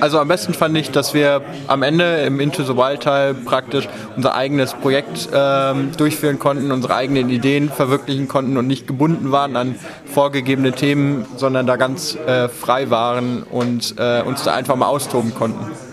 also am besten fand ich, dass wir am Ende im Into the Wild Teil praktisch unser eigenes Projekt ähm, durchführen konnten, unsere eigenen Ideen verwirklichen konnten und nicht gebunden waren an vorgegebene Themen, sondern da ganz äh, frei waren und äh, uns da einfach mal austoben konnten.